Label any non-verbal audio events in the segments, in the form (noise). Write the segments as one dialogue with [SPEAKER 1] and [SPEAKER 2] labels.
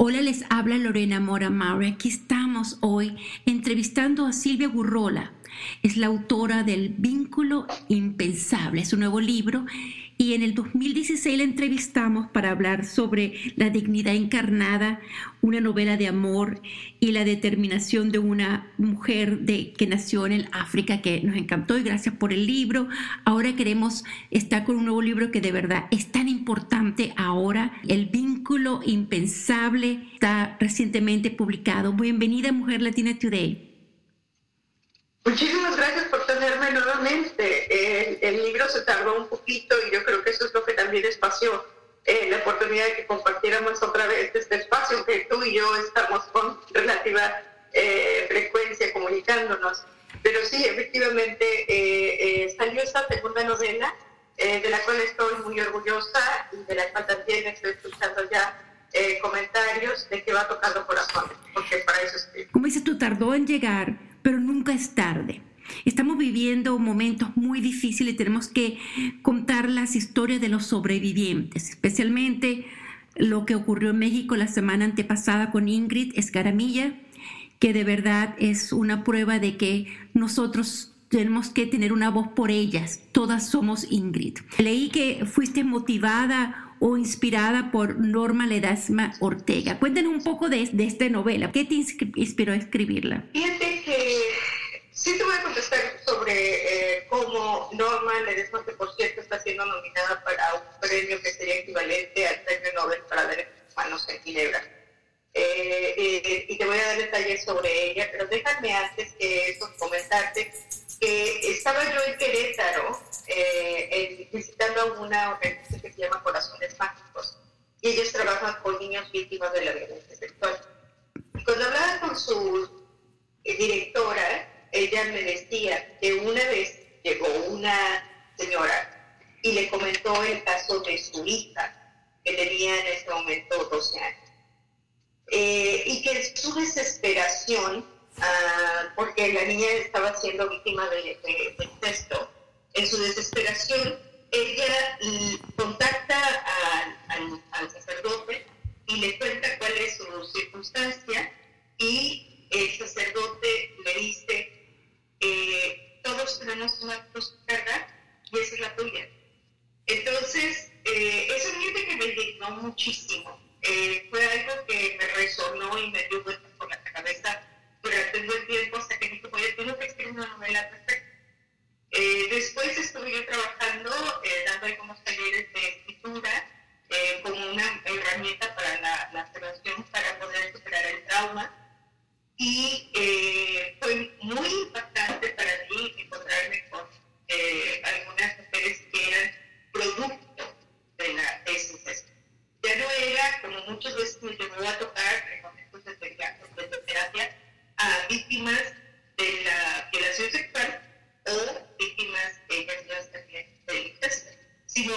[SPEAKER 1] Hola, les habla Lorena Mora Maury. Aquí estamos hoy entrevistando a Silvia Gurrola. Es la autora del Vínculo Impensable, es un nuevo libro y en el 2016 la entrevistamos para hablar sobre la dignidad encarnada, una novela de amor y la determinación de una mujer de, que nació en África que nos encantó y gracias por el libro. Ahora queremos estar con un nuevo libro que de verdad es tan importante ahora. El vínculo impensable está recientemente publicado. Bienvenida Mujer Latina Today.
[SPEAKER 2] Muchísimas gracias por tenerme nuevamente. El, libro se tardó un poquito y yo creo que eso es lo que también espació eh, la oportunidad de que compartiéramos otra vez este espacio que tú y yo estamos con relativa eh, frecuencia comunicándonos. Pero sí, efectivamente eh, salió esta segunda novela de la cual estoy muy orgullosa y de la cual también estoy escuchando ya comentarios de que va tocando corazón, porque para eso estoy.
[SPEAKER 1] Como dices tú, tardó en llegar pero nunca es tarde. Estamos viviendo momentos muy difíciles y tenemos que contar las historias de los sobrevivientes, especialmente lo que ocurrió en México la semana antepasada con Ingrid Escaramilla, que de verdad es una prueba de que nosotros tenemos que tener una voz por ellas. Todas somos Ingrid. Leí que fuiste motivada o inspirada por Norma Ledesma Ortega. Cuéntanos un poco de, de esta novela. ¿Qué te inspiró a escribirla?
[SPEAKER 2] Fíjate que sí te voy a contestar sobre eh, cómo Norma Ledesma, que por cierto está siendo nominada para un premio que sería equivalente al premio Nobel para derechos humanos en Ginebra. Eh, eh, y te voy a dar detalles sobre ella, pero déjame antes que eso comentarte que estaba yo en Querétaro eh, visitando a una organización que se llama Corazones Mágicos y ellos trabajan con niños víctimas de la violencia sexual. Y cuando hablaba con su eh, directora, ella me decía que una vez llegó una señora y le comentó el caso de su hija, que tenía en ese momento 12 años, eh, y que su desesperación Ah, porque la niña estaba siendo víctima de, de, incesto. En su desesperación, ella contacta al, sacerdote y le cuenta cuál es su circunstancia y el sacerdote le dice, eh, todos tenemos una carga y esa es la tuya. Entonces, eh, eso es que me indignó muchísimo. Eh, fue algo que me resonó y me dio vueltas por la cabeza durante un buen tiempo hasta que dijo, oye, tengo que escribir una novela perfecta. Eh, después estuve yo trabajando, eh, dando algunos talleres de escritura eh, como una herramienta para la, la para poder superar el trauma. Y eh, fue muy impactante para mí encontrarme con algunas mujeres que eran producto de la tesis. Ya no era, como muchas veces me llevó a tocar en momentos de terapia, a víctimas de la violación sexual o víctimas, ellas ya también del incesto, sino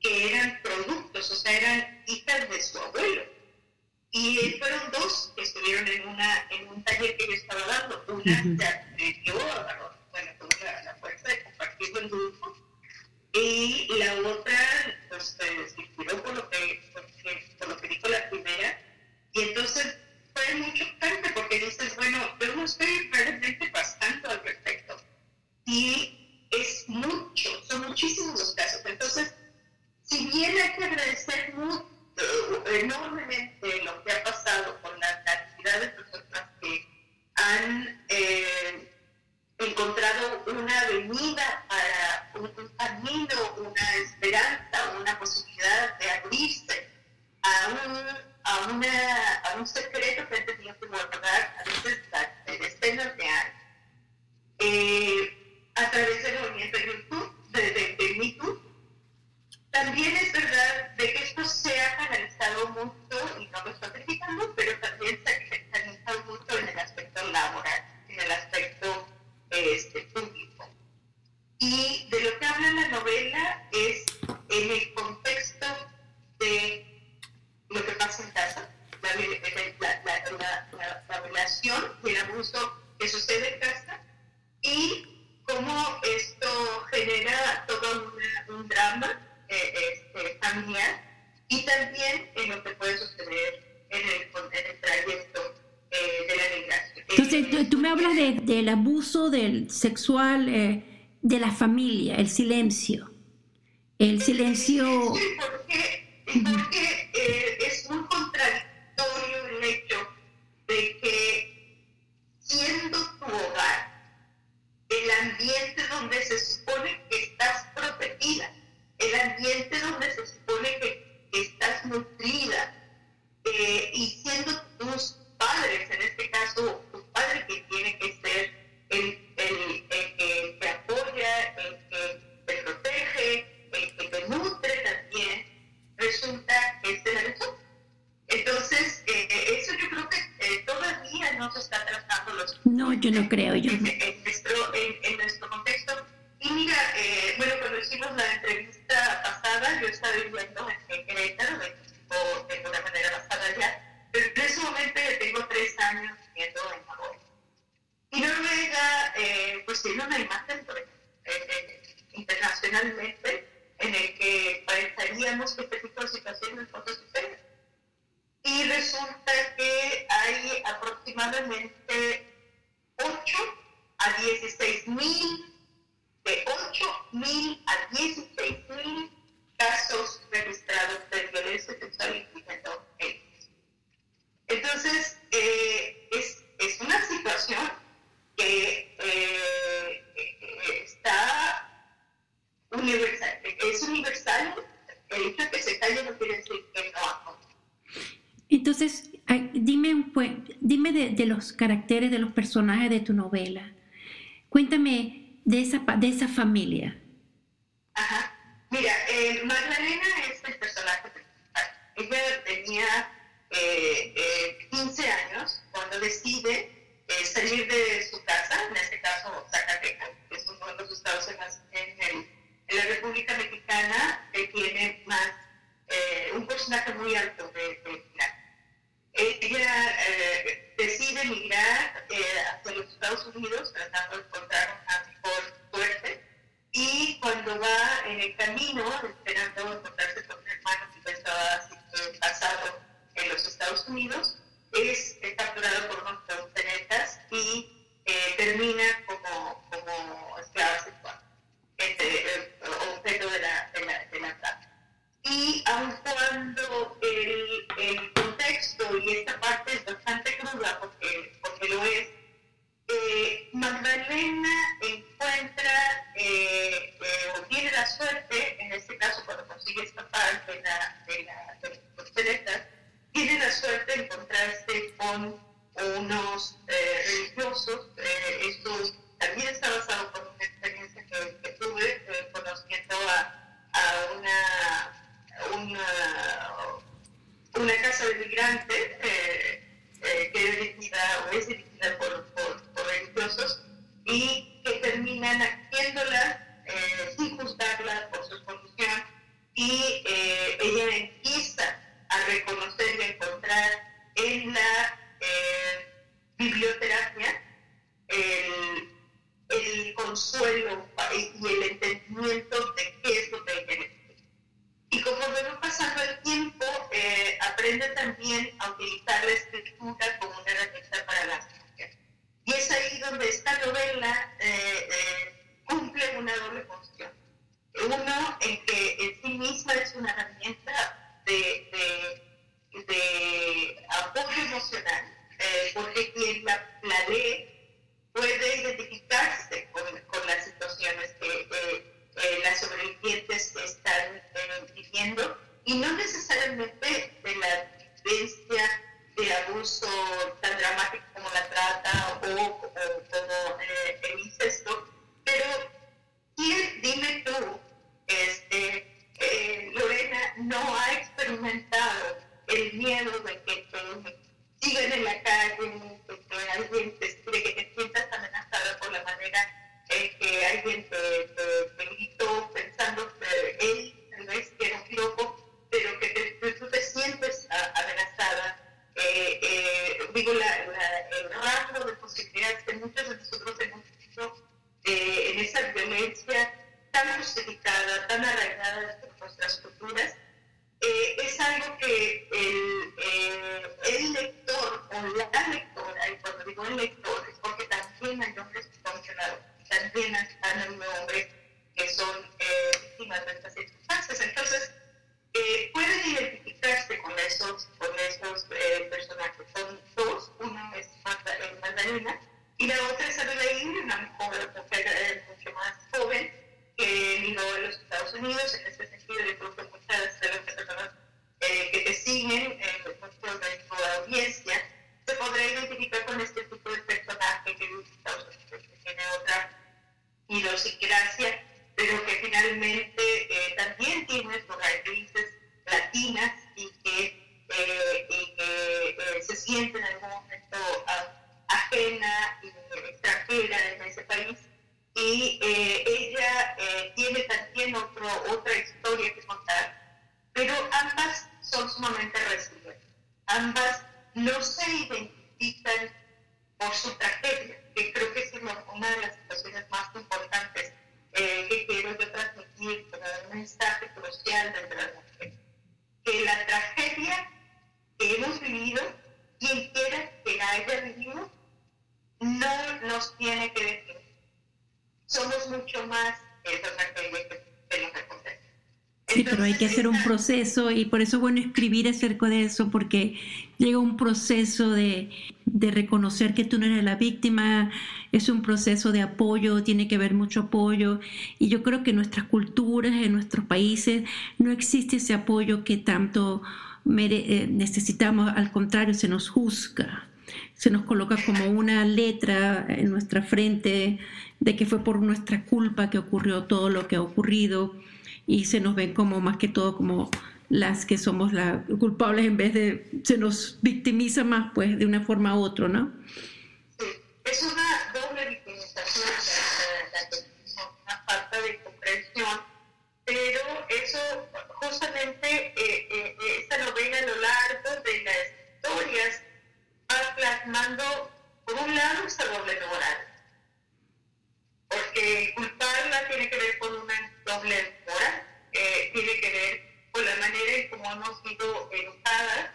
[SPEAKER 2] que eran productos, o sea, eran hijas de su abuelo. Y fueron dos que estuvieron en, una, en un taller que yo estaba dando. Una se atrevió a bueno, tuvo la, la, fuerza de compartirlo en grupo, y la otra pues, se inspiró por lo, que, por lo que dijo la primera, y entonces fue mucho chocante porque dices, bueno, yo no estoy realmente pasando al respecto. Y es mucho, son muchísimos los casos. Entonces, si bien hay que agradecer mucho, enormemente lo que ha pasado con la cantidad de personas que han eh, encontrado una avenida para un, un, camino, una esperanza, una posibilidad de abrirse a un a, una, a un secreto drama eh, este, familiar y también en lo que puede suceder en el, en el trayecto eh, de la migración.
[SPEAKER 1] Entonces, tú, me hablas de, del abuso del sexual de la familia, el silencio. El silencio.
[SPEAKER 2] Sí, porque, porque es muy contradictorio yo no
[SPEAKER 1] creo yo. (laughs)
[SPEAKER 2] En, en nuestro, en, nuestro contexto. Y mira, bueno, cuando hicimos la entrevista pasada, yo estaba viviendo en Querétaro, de alguna manera basada allá, pero en ese momento ya tengo tres años viviendo en Noruega. Y Noruega, eh, pues tiene una imagen eh, eh, internacionalmente en el que pensaríamos que este tipo de situaciones no suceden. Y resulta que hay aproximadamente 8 a 16 mil, de 8 mil a 16 mil casos registrados de violencia sexual incluyendo ellos. Entonces, eh, es, es, una situación que eh, está universal, es universal, el hecho de que se calle no quiere decir que no
[SPEAKER 1] Entonces, dime, dime de, los caracteres de los personajes de tu novela. Cuéntame de esa, de esa familia.
[SPEAKER 2] Ajá. Mira, eh, Magdalena es el personaje principal. Ella tenía eh, 15 eh, años cuando decide eh, salir de su casa, en este caso Zacatecas, que es uno de los estados en, en, en la República Mexicana que tiene más, un porcentaje muy alto Ella decide emigrar hacia los Estados Unidos tratando de encontrar una mejor suerte y cuando va en el camino, esperando encontrarse con un hermano que estaba pasado en los Estados Unidos, es, capturado por unos frontenetas y eh, termina como, como esclava sexual, objeto de la, de la, de la trata. Y aun cuando el, el, contexto La tragedia que hemos vivido, quien quiera que la haya vivido, no nos tiene que decir. Somos mucho más esa tragedia que.
[SPEAKER 1] Sí, pero hay que hacer un proceso y por eso es bueno escribir acerca de eso, porque llega un proceso de, de, reconocer que tú no eres la víctima, es un proceso de apoyo, tiene que haber mucho apoyo. Y yo creo que en nuestras culturas, en nuestros países, no existe ese apoyo que tanto mere necesitamos, al contrario, se nos juzga, se nos coloca como una letra en nuestra frente de que fue por nuestra culpa que ocurrió todo lo que ha ocurrido y se nos ven como más que todo como las que somos las culpables en vez de se nos victimiza más pues de una forma u otra, ¿no?
[SPEAKER 2] Sí, es una doble victimización, una falta de comprensión, pero eso justamente eh, eh, esta novela a lo largo de las historias va plasmando por un lado esa doble moral, porque culparla tiene que ver con una doble moral, eh, tiene que ver con la manera en cómo hemos sido educadas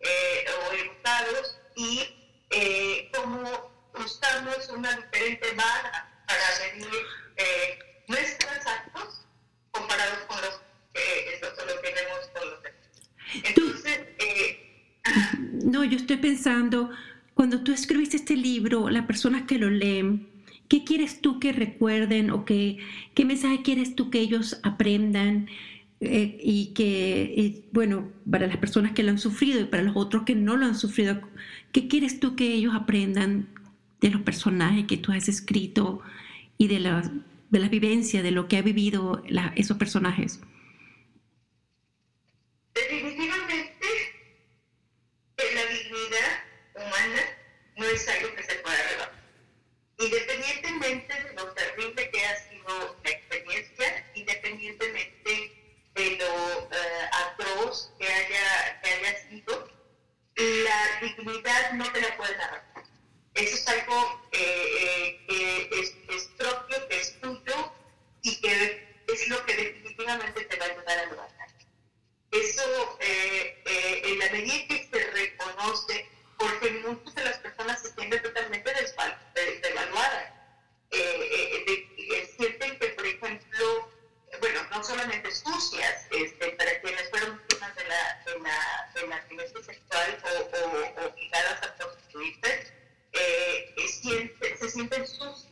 [SPEAKER 2] eh, o educados y eh, cómo usamos una diferente vara para medir eh, nuestros actos comparados con los que lo tenemos con los demás. Entonces,
[SPEAKER 1] no, yo estoy pensando, cuando tú escribiste este libro, las personas que lo leen, ¿Qué quieres tú que recuerden o que, qué mensaje quieres tú que ellos aprendan? Eh, y que, bueno, para las personas que lo han sufrido y para los otros que no lo han sufrido, ¿qué quieres tú que ellos aprendan de los personajes que tú has escrito y de la, de la vivencia, de lo que ha vivido esos personajes?
[SPEAKER 2] Definitivamente, la dignidad humana no es algo que se sexual o, o, o ligadas a prostituirse, eh, sienten, se sienten sucias,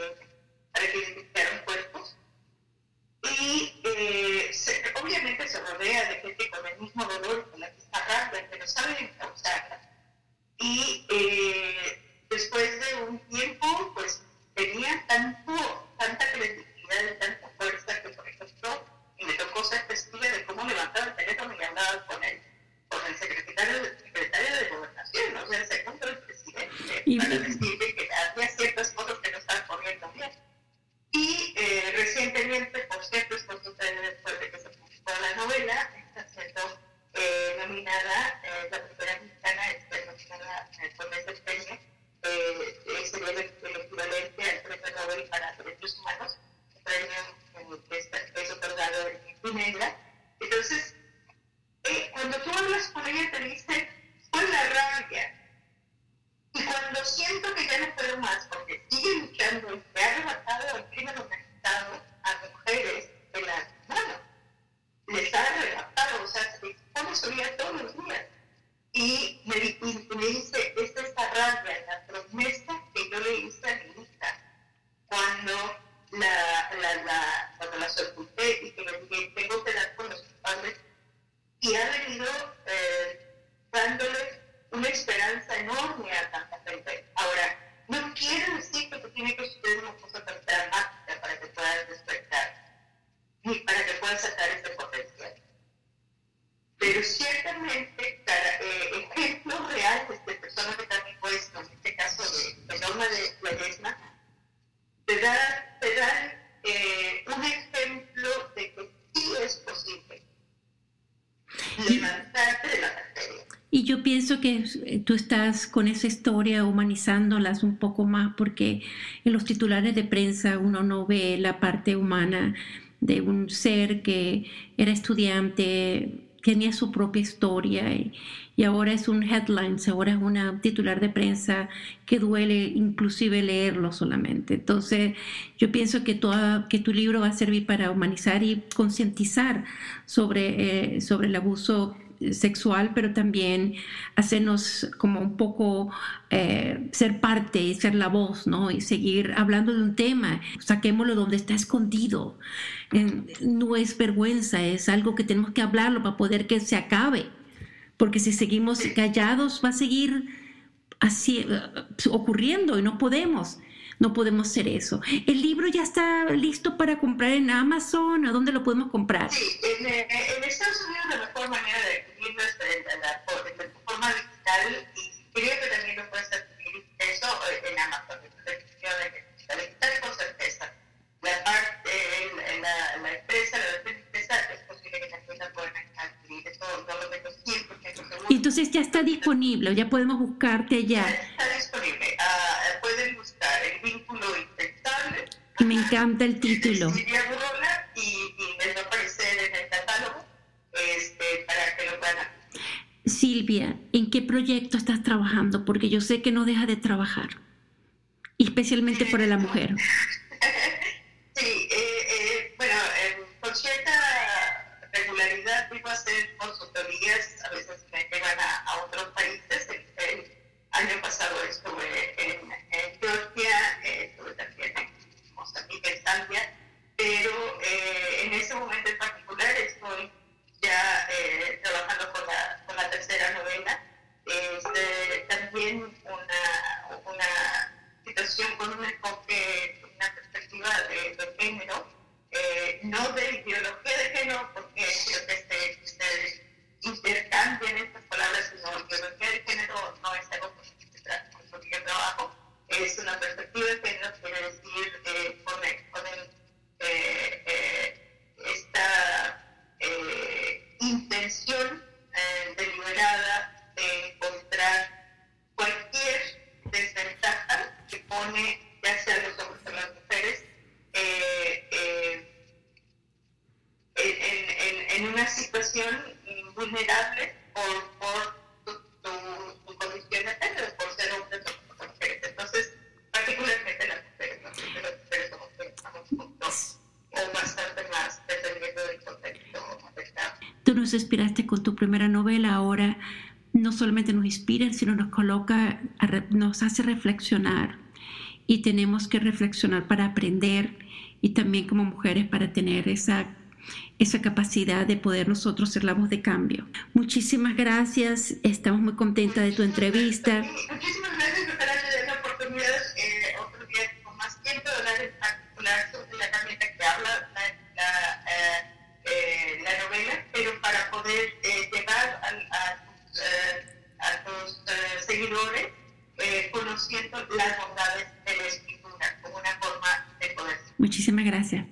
[SPEAKER 2] eh, identificaron cuerpos. Y obviamente se rodea de gente con el mismo dolor con la que está Randall, pero saben esperanza enorme
[SPEAKER 1] acá. tú estás con esa historia humanizándolas un poco más porque en los titulares de prensa uno no ve la parte humana de un ser que era estudiante, tenía su propia historia y, y, ahora es un headlines, ahora es una titular de prensa que duele inclusive leerlo solamente. Entonces yo pienso que, toda, que tu libro va a servir para humanizar y concientizar sobre, eh, sobre el abuso sexual, pero también hacernos como un poco eh, ser parte y ser la voz, ¿no? Y seguir hablando de un tema, saquémoslo donde está escondido. No es vergüenza, es algo que tenemos que hablarlo para poder que se acabe, porque si seguimos callados va a seguir así, eh, ocurriendo y no podemos. No podemos hacer eso. ¿El libro ya está listo para comprar en Amazon? ¿A dónde lo podemos comprar?
[SPEAKER 2] Sí, en eh, Estados Unidos la mejor manera de
[SPEAKER 1] está disponible? Ya podemos buscarte allá.
[SPEAKER 2] Está disponible. Uh, pueden buscar el vínculo infectable.
[SPEAKER 1] Me encanta el título.
[SPEAKER 2] Silvia y, y va a aparecer en el catálogo este, para que lo puedan.
[SPEAKER 1] Silvia, ¿en qué proyecto estás trabajando? Porque yo sé que no deja de trabajar, especialmente
[SPEAKER 2] sí,
[SPEAKER 1] por
[SPEAKER 2] la mujer. Primera novela, ahora no solamente nos inspira, sino nos coloca, nos hace reflexionar y tenemos que reflexionar para aprender y también como mujeres para tener esa, esa capacidad de poder nosotros ser la voz de cambio. Muchísimas gracias, estamos muy contentas de tu entrevista.
[SPEAKER 1] Muchísimas gracias, doctora, de la oportunidad eh, otro día con más tiempo de hablar sobre la herramienta que habla la, la, eh, eh, la novela, pero para poder seguidores conociendo las bondades de la escritura como una forma de poder.
[SPEAKER 2] Muchísimas gracias.